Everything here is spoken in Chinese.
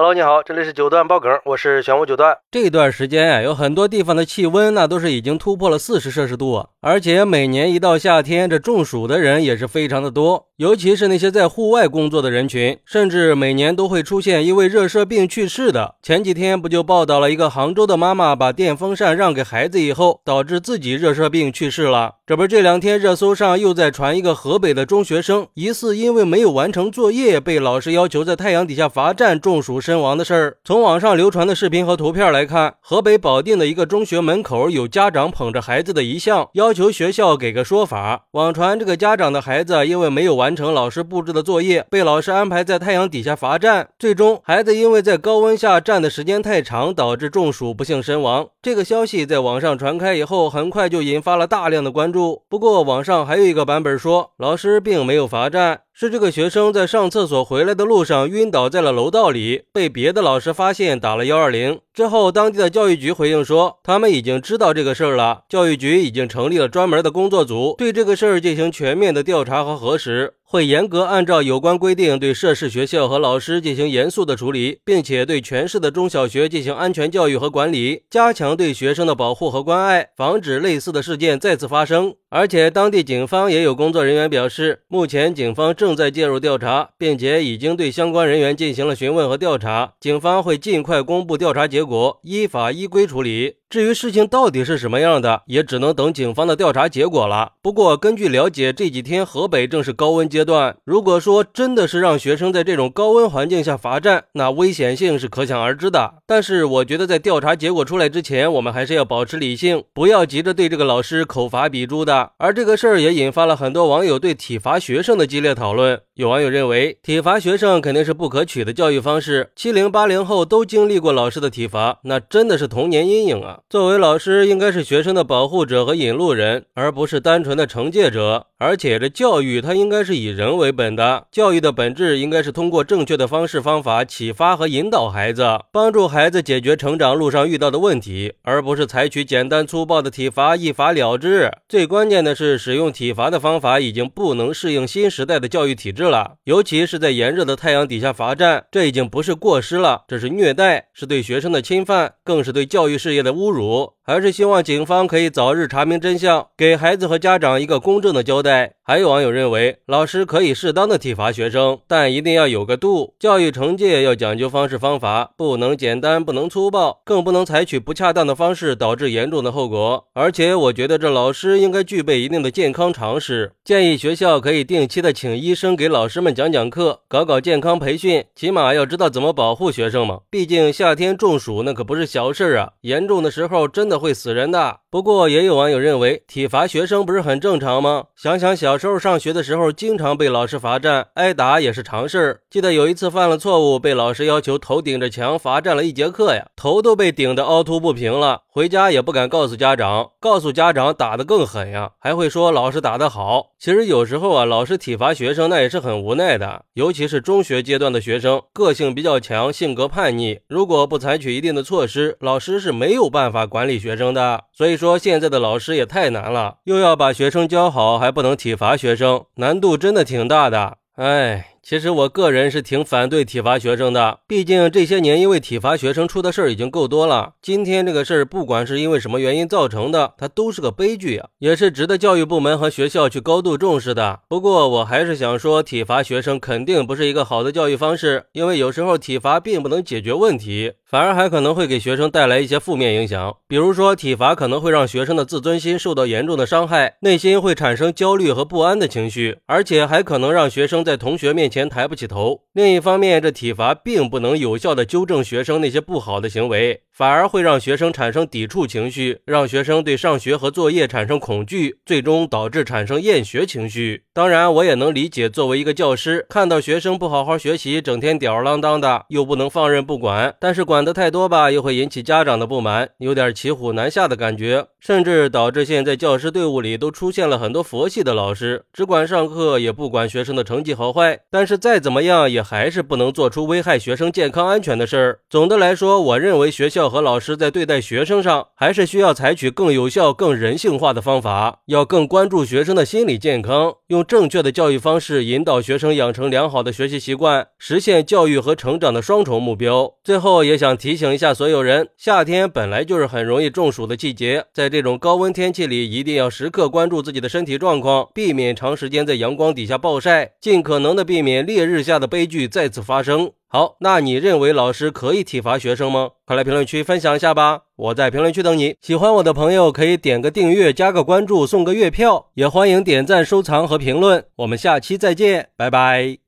Hello，你好，这里是九段爆梗，我是玄武九段。这段时间呀，有很多地方的气温那都是已经突破了四十摄氏度，而且每年一到夏天，这中暑的人也是非常的多，尤其是那些在户外工作的人群，甚至每年都会出现因为热射病去世的。前几天不就报道了一个杭州的妈妈把电风扇让给孩子以后，导致自己热射病去世了。这不是这两天热搜上又在传一个河北的中学生疑似因为没有完成作业，被老师要求在太阳底下罚站中暑。身亡的事儿，从网上流传的视频和图片来看，河北保定的一个中学门口有家长捧着孩子的遗像，要求学校给个说法。网传这个家长的孩子因为没有完成老师布置的作业，被老师安排在太阳底下罚站。最终，孩子因为在高温下站的时间太长，导致中暑，不幸身亡。这个消息在网上传开以后，很快就引发了大量的关注。不过，网上还有一个版本说，老师并没有罚站。是这个学生在上厕所回来的路上晕倒在了楼道里，被别的老师发现，打了幺二零。之后，当地的教育局回应说，他们已经知道这个事儿了，教育局已经成立了专门的工作组，对这个事儿进行全面的调查和核实。会严格按照有关规定对涉事学校和老师进行严肃的处理，并且对全市的中小学进行安全教育和管理，加强对学生的保护和关爱，防止类似的事件再次发生。而且，当地警方也有工作人员表示，目前警方正在介入调查，并且已经对相关人员进行了询问和调查，警方会尽快公布调查结果，依法依规处理。至于事情到底是什么样的，也只能等警方的调查结果了。不过，根据了解，这几天河北正是高温阶段。如果说真的是让学生在这种高温环境下罚站，那危险性是可想而知的。但是，我觉得在调查结果出来之前，我们还是要保持理性，不要急着对这个老师口罚笔诛的。而这个事儿也引发了很多网友对体罚学生的激烈讨论。有网友认为，体罚学生肯定是不可取的教育方式。七零八零后都经历过老师的体罚，那真的是童年阴影啊。作为老师，应该是学生的保护者和引路人，而不是单纯的惩戒者。而且，这教育它应该是以人为本的。教育的本质应该是通过正确的方式方法启发和引导孩子，帮助孩子解决成长路上遇到的问题，而不是采取简单粗暴的体罚，一罚了之。最关键的是，使用体罚的方法已经不能适应新时代的教育体制了，尤其是在炎热的太阳底下罚站，这已经不是过失了，这是虐待，是对学生的侵犯，更是对教育事业的侮辱。还是希望警方可以早日查明真相，给孩子和家长一个公正的交代。还有网友认为，老师可以适当的体罚学生，但一定要有个度。教育惩戒要讲究方式方法，不能简单，不能粗暴，更不能采取不恰当的方式，导致严重的后果。而且，我觉得这老师应该具备一定的健康常识，建议学校可以定期的请医生给老师们讲讲课，搞搞健康培训，起码要知道怎么保护学生嘛。毕竟夏天中暑那可不是小事啊，严重的时候真的。会死人的。不过也有网友认为，体罚学生不是很正常吗？想想小时候上学的时候，经常被老师罚站，挨打也是常事儿。记得有一次犯了错误，被老师要求头顶着墙罚站了一节课呀，头都被顶得凹凸不平了。回家也不敢告诉家长，告诉家长打得更狠呀，还会说老师打得好。其实有时候啊，老师体罚学生那也是很无奈的，尤其是中学阶段的学生，个性比较强，性格叛逆，如果不采取一定的措施，老师是没有办法管理学学生的。所以说，现在的老师也太难了，又要把学生教好，还不能体罚学生，难度真的挺大的。哎。其实我个人是挺反对体罚学生的，毕竟这些年因为体罚学生出的事儿已经够多了。今天这个事儿，不管是因为什么原因造成的，它都是个悲剧啊，也是值得教育部门和学校去高度重视的。不过我还是想说，体罚学生肯定不是一个好的教育方式，因为有时候体罚并不能解决问题，反而还可能会给学生带来一些负面影响。比如说，体罚可能会让学生的自尊心受到严重的伤害，内心会产生焦虑和不安的情绪，而且还可能让学生在同学面前。抬不起头。另一方面，这体罚并不能有效的纠正学生那些不好的行为。反而会让学生产生抵触情绪，让学生对上学和作业产生恐惧，最终导致产生厌学情绪。当然，我也能理解，作为一个教师，看到学生不好好学习，整天吊儿郎当的，又不能放任不管。但是管管得太多吧，又会引起家长的不满，有点骑虎难下的感觉，甚至导致现在教师队伍里都出现了很多佛系的老师，只管上课，也不管学生的成绩好坏。但是再怎么样，也还是不能做出危害学生健康安全的事儿。总的来说，我认为学校和老师在对待学生上，还是需要采取更有效、更人性化的方法，要更关注学生的心理健康，用正确的教育方式引导学生养成良好的学习习惯，实现教育和成长的双重目标。最后，也想想提醒一下所有人，夏天本来就是很容易中暑的季节，在这种高温天气里，一定要时刻关注自己的身体状况，避免长时间在阳光底下暴晒，尽可能的避免烈日下的悲剧再次发生。好，那你认为老师可以体罚学生吗？快来评论区分享一下吧！我在评论区等你。喜欢我的朋友可以点个订阅、加个关注、送个月票，也欢迎点赞、收藏和评论。我们下期再见，拜拜。